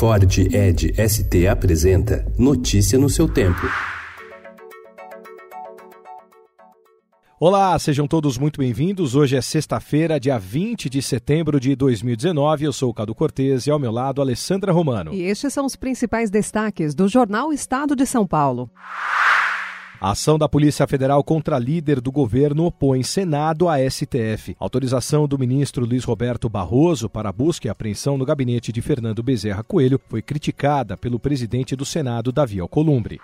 Ford Ed ST apresenta Notícia no seu tempo. Olá, sejam todos muito bem-vindos. Hoje é sexta-feira, dia 20 de setembro de 2019. Eu sou o Cado Cortês e ao meu lado, Alessandra Romano. E estes são os principais destaques do jornal Estado de São Paulo. A ação da Polícia Federal contra líder do governo opõe Senado à STF. autorização do ministro Luiz Roberto Barroso para busca e apreensão no gabinete de Fernando Bezerra Coelho foi criticada pelo presidente do Senado, Davi Alcolumbre.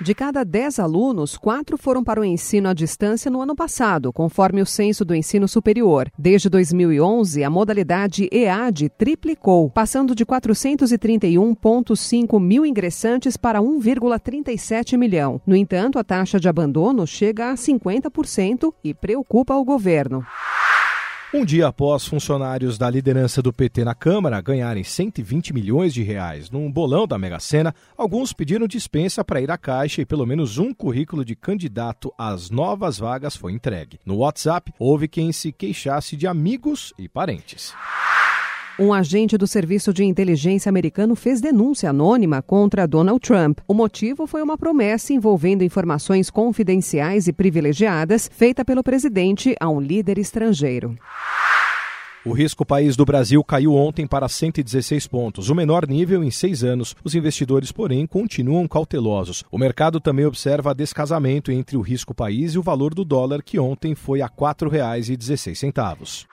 De cada 10 alunos, quatro foram para o ensino à distância no ano passado, conforme o censo do ensino superior. Desde 2011, a modalidade EAD triplicou, passando de 431,5 mil ingressantes para 1,37 milhão. No entanto, a taxa de abandono chega a 50% e preocupa o governo. Um dia após funcionários da liderança do PT na Câmara ganharem 120 milhões de reais num bolão da Mega Sena, alguns pediram dispensa para ir à Caixa e pelo menos um currículo de candidato às novas vagas foi entregue. No WhatsApp, houve quem se queixasse de amigos e parentes. Um agente do Serviço de Inteligência americano fez denúncia anônima contra Donald Trump. O motivo foi uma promessa envolvendo informações confidenciais e privilegiadas feita pelo presidente a um líder estrangeiro. O risco país do Brasil caiu ontem para 116 pontos, o menor nível em seis anos. Os investidores, porém, continuam cautelosos. O mercado também observa descasamento entre o risco país e o valor do dólar, que ontem foi a R$ 4,16.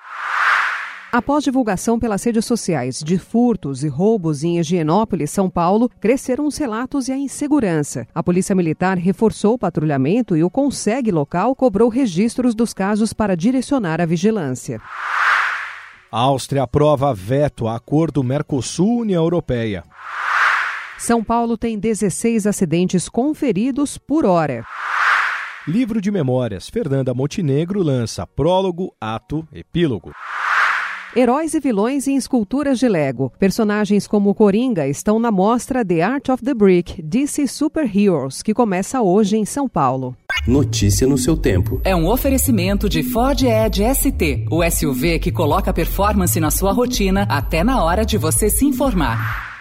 Após divulgação pelas redes sociais de furtos e roubos em Higienópolis, São Paulo, cresceram os relatos e a insegurança. A Polícia Militar reforçou o patrulhamento e o Conseg local cobrou registros dos casos para direcionar a vigilância. A Áustria aprova veto a acordo Mercosul-União Europeia. São Paulo tem 16 acidentes conferidos por hora. Livro de Memórias. Fernanda Montenegro lança prólogo, ato, epílogo. Heróis e vilões em esculturas de Lego. Personagens como Coringa estão na mostra The Art of the Brick DC Super Heroes, que começa hoje em São Paulo. Notícia no seu tempo. É um oferecimento de Ford Edge ST, o SUV que coloca performance na sua rotina até na hora de você se informar.